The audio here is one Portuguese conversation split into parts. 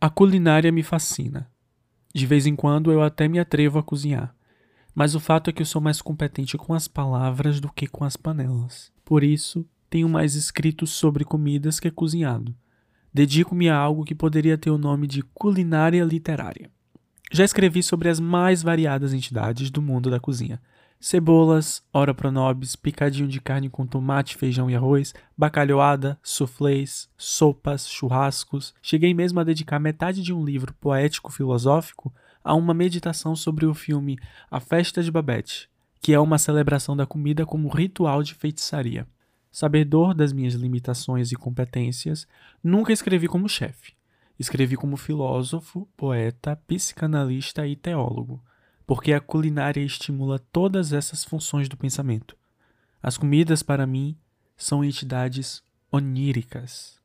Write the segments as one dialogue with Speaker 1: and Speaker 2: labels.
Speaker 1: A culinária me fascina. De vez em quando eu até me atrevo a cozinhar. Mas o fato é que eu sou mais competente com as palavras do que com as panelas. Por isso, tenho mais escritos sobre comidas que cozinhado. Dedico-me a algo que poderia ter o nome de culinária literária. Já escrevi sobre as mais variadas entidades do mundo da cozinha cebolas, ora pronobis, picadinho de carne com tomate, feijão e arroz, bacalhoada, soufflés, sopas, churrascos. Cheguei mesmo a dedicar metade de um livro poético-filosófico a uma meditação sobre o filme A Festa de Babette, que é uma celebração da comida como ritual de feitiçaria. Sabedor das minhas limitações e competências, nunca escrevi como chefe. Escrevi como filósofo, poeta, psicanalista e teólogo porque a culinária estimula todas essas funções do pensamento. As comidas, para mim, são entidades oníricas.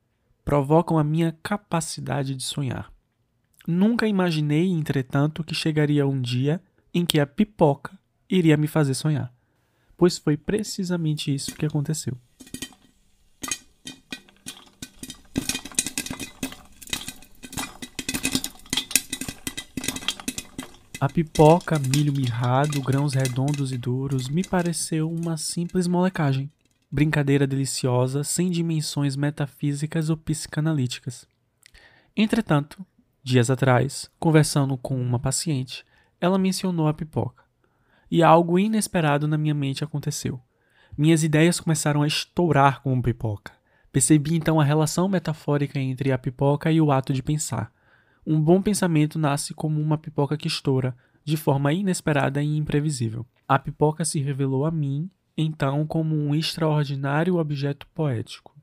Speaker 1: Provocam a minha capacidade de sonhar. Nunca imaginei, entretanto, que chegaria um dia em que a pipoca iria me fazer sonhar, pois foi precisamente isso que aconteceu. A pipoca, milho mirrado, grãos redondos e duros me pareceu uma simples molecagem. Brincadeira deliciosa, sem dimensões metafísicas ou psicanalíticas. Entretanto, dias atrás, conversando com uma paciente, ela mencionou a pipoca. E algo inesperado na minha mente aconteceu. Minhas ideias começaram a estourar com pipoca. Percebi então a relação metafórica entre a pipoca e o ato de pensar. Um bom pensamento nasce como uma pipoca que estoura, de forma inesperada e imprevisível. A pipoca se revelou a mim, então, como um extraordinário objeto poético.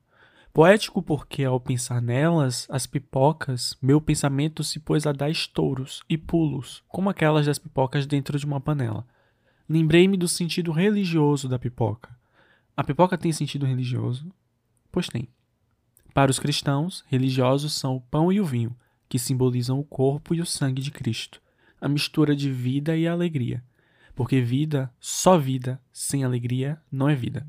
Speaker 1: Poético porque, ao pensar nelas, as pipocas, meu pensamento se pôs a dar estouros e pulos, como aquelas das pipocas dentro de uma panela. Lembrei-me do sentido religioso da pipoca. A pipoca tem sentido religioso? Pois tem. Para os cristãos, religiosos são o pão e o vinho, que simbolizam o corpo e o sangue de Cristo, a mistura de vida e alegria. Porque vida, só vida, sem alegria, não é vida.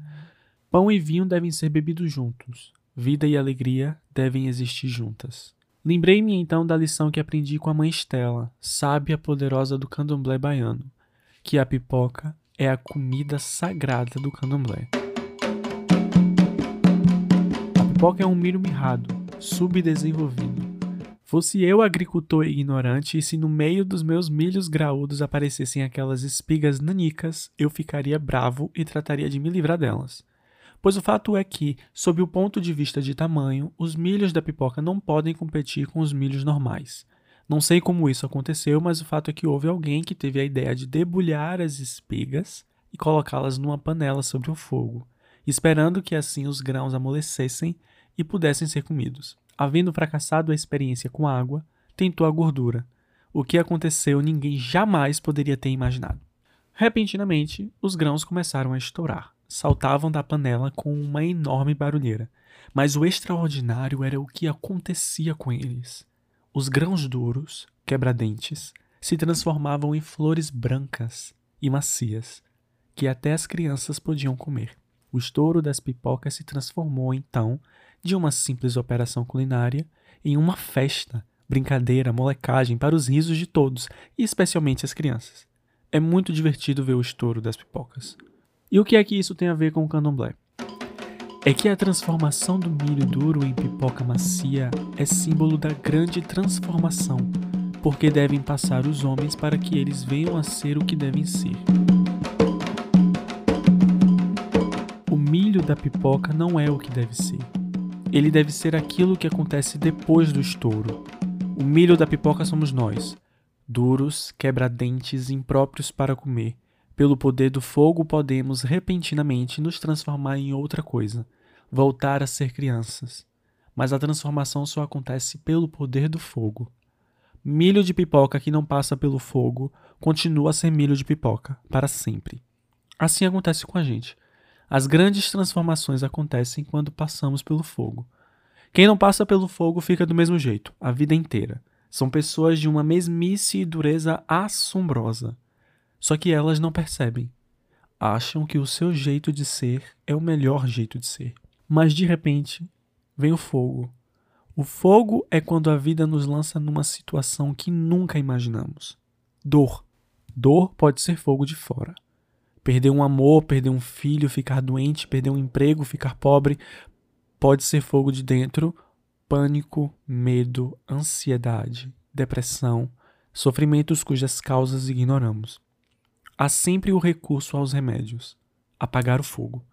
Speaker 1: Pão e vinho devem ser bebidos juntos. Vida e alegria devem existir juntas. Lembrei-me então da lição que aprendi com a mãe Estela, sábia poderosa do candomblé baiano, que a pipoca é a comida sagrada do candomblé. A pipoca é um milho mirrado, subdesenvolvido, Fosse eu agricultor ignorante e se no meio dos meus milhos graúdos aparecessem aquelas espigas nanicas, eu ficaria bravo e trataria de me livrar delas. Pois o fato é que, sob o ponto de vista de tamanho, os milhos da pipoca não podem competir com os milhos normais. Não sei como isso aconteceu, mas o fato é que houve alguém que teve a ideia de debulhar as espigas e colocá-las numa panela sobre o fogo, esperando que assim os grãos amolecessem e pudessem ser comidos. Havendo fracassado a experiência com a água, tentou a gordura. O que aconteceu ninguém jamais poderia ter imaginado. Repentinamente, os grãos começaram a estourar. Saltavam da panela com uma enorme barulheira. Mas o extraordinário era o que acontecia com eles. Os grãos duros, quebradentes, se transformavam em flores brancas e macias, que até as crianças podiam comer. O estouro das pipocas se transformou então de uma simples operação culinária em uma festa, brincadeira, molecagem para os risos de todos, e especialmente as crianças. É muito divertido ver o estouro das pipocas. E o que é que isso tem a ver com o candomblé? É que a transformação do milho duro em pipoca macia é símbolo da grande transformação, porque devem passar os homens para que eles venham a ser o que devem ser. O milho da pipoca não é o que deve ser ele deve ser aquilo que acontece depois do estouro. O milho da pipoca somos nós, duros, quebra-dentes, impróprios para comer. Pelo poder do fogo podemos repentinamente nos transformar em outra coisa, voltar a ser crianças. Mas a transformação só acontece pelo poder do fogo. Milho de pipoca que não passa pelo fogo continua a ser milho de pipoca para sempre. Assim acontece com a gente. As grandes transformações acontecem quando passamos pelo fogo. Quem não passa pelo fogo fica do mesmo jeito, a vida inteira. São pessoas de uma mesmice e dureza assombrosa. Só que elas não percebem. Acham que o seu jeito de ser é o melhor jeito de ser. Mas de repente, vem o fogo. O fogo é quando a vida nos lança numa situação que nunca imaginamos. Dor. Dor pode ser fogo de fora. Perder um amor, perder um filho, ficar doente, perder um emprego, ficar pobre, pode ser fogo de dentro. Pânico, medo, ansiedade, depressão, sofrimentos cujas causas ignoramos. Há sempre o recurso aos remédios apagar o fogo.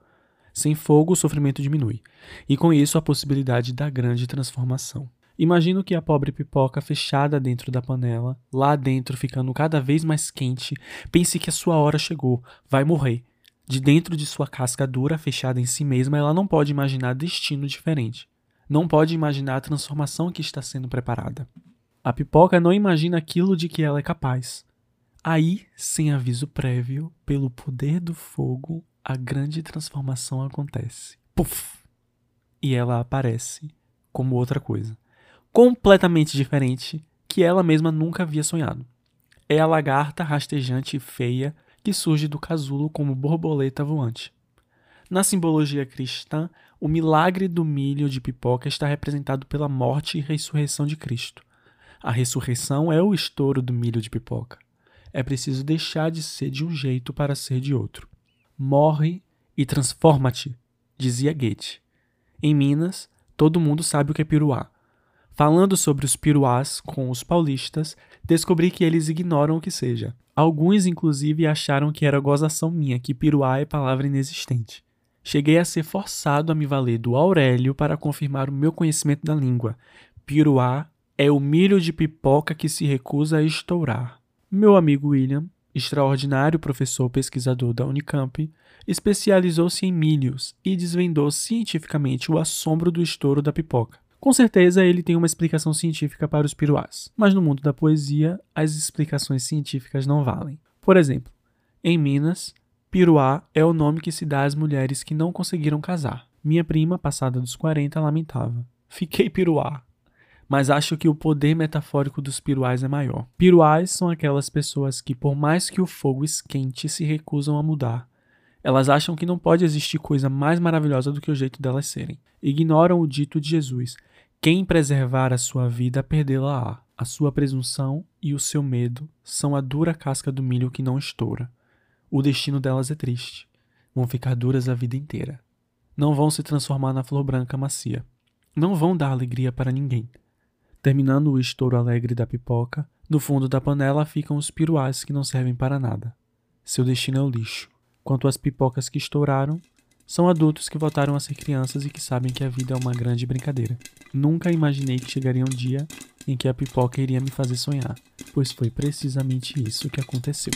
Speaker 1: Sem fogo, o sofrimento diminui, e com isso a possibilidade da grande transformação. Imagino que a pobre pipoca fechada dentro da panela, lá dentro ficando cada vez mais quente, pense que a sua hora chegou, vai morrer. De dentro de sua casca dura, fechada em si mesma, ela não pode imaginar destino diferente. Não pode imaginar a transformação que está sendo preparada. A pipoca não imagina aquilo de que ela é capaz. Aí, sem aviso prévio, pelo poder do fogo, a grande transformação acontece. Puf! E ela aparece como outra coisa, completamente diferente, que ela mesma nunca havia sonhado. É a lagarta rastejante e feia que surge do casulo como borboleta voante. Na simbologia cristã, o milagre do milho de pipoca está representado pela morte e ressurreição de Cristo. A ressurreição é o estouro do milho de pipoca. É preciso deixar de ser de um jeito para ser de outro morre e transforma-te, dizia Goethe. Em Minas, todo mundo sabe o que é piruá. Falando sobre os piruás com os paulistas, descobri que eles ignoram o que seja. Alguns, inclusive, acharam que era gozação minha, que piruá é palavra inexistente. Cheguei a ser forçado a me valer do Aurélio para confirmar o meu conhecimento da língua. Piruá é o milho de pipoca que se recusa a estourar. Meu amigo William extraordinário professor pesquisador da Unicamp, especializou-se em milhos e desvendou cientificamente o assombro do estouro da pipoca. Com certeza ele tem uma explicação científica para os piruás, mas no mundo da poesia as explicações científicas não valem. Por exemplo, em Minas, piruá é o nome que se dá às mulheres que não conseguiram casar. Minha prima, passada dos 40, lamentava. Fiquei piruá, mas acho que o poder metafórico dos piruais é maior. Piruais são aquelas pessoas que, por mais que o fogo esquente, se recusam a mudar. Elas acham que não pode existir coisa mais maravilhosa do que o jeito delas serem. Ignoram o dito de Jesus: quem preservar a sua vida, perdê-la-á. A sua presunção e o seu medo são a dura casca do milho que não estoura. O destino delas é triste. Vão ficar duras a vida inteira. Não vão se transformar na flor branca macia. Não vão dar alegria para ninguém. Terminando o estouro alegre da pipoca, no fundo da panela ficam os piruás que não servem para nada. Seu destino é o lixo. Quanto às pipocas que estouraram, são adultos que voltaram a ser crianças e que sabem que a vida é uma grande brincadeira. Nunca imaginei que chegaria um dia em que a pipoca iria me fazer sonhar, pois foi precisamente isso que aconteceu.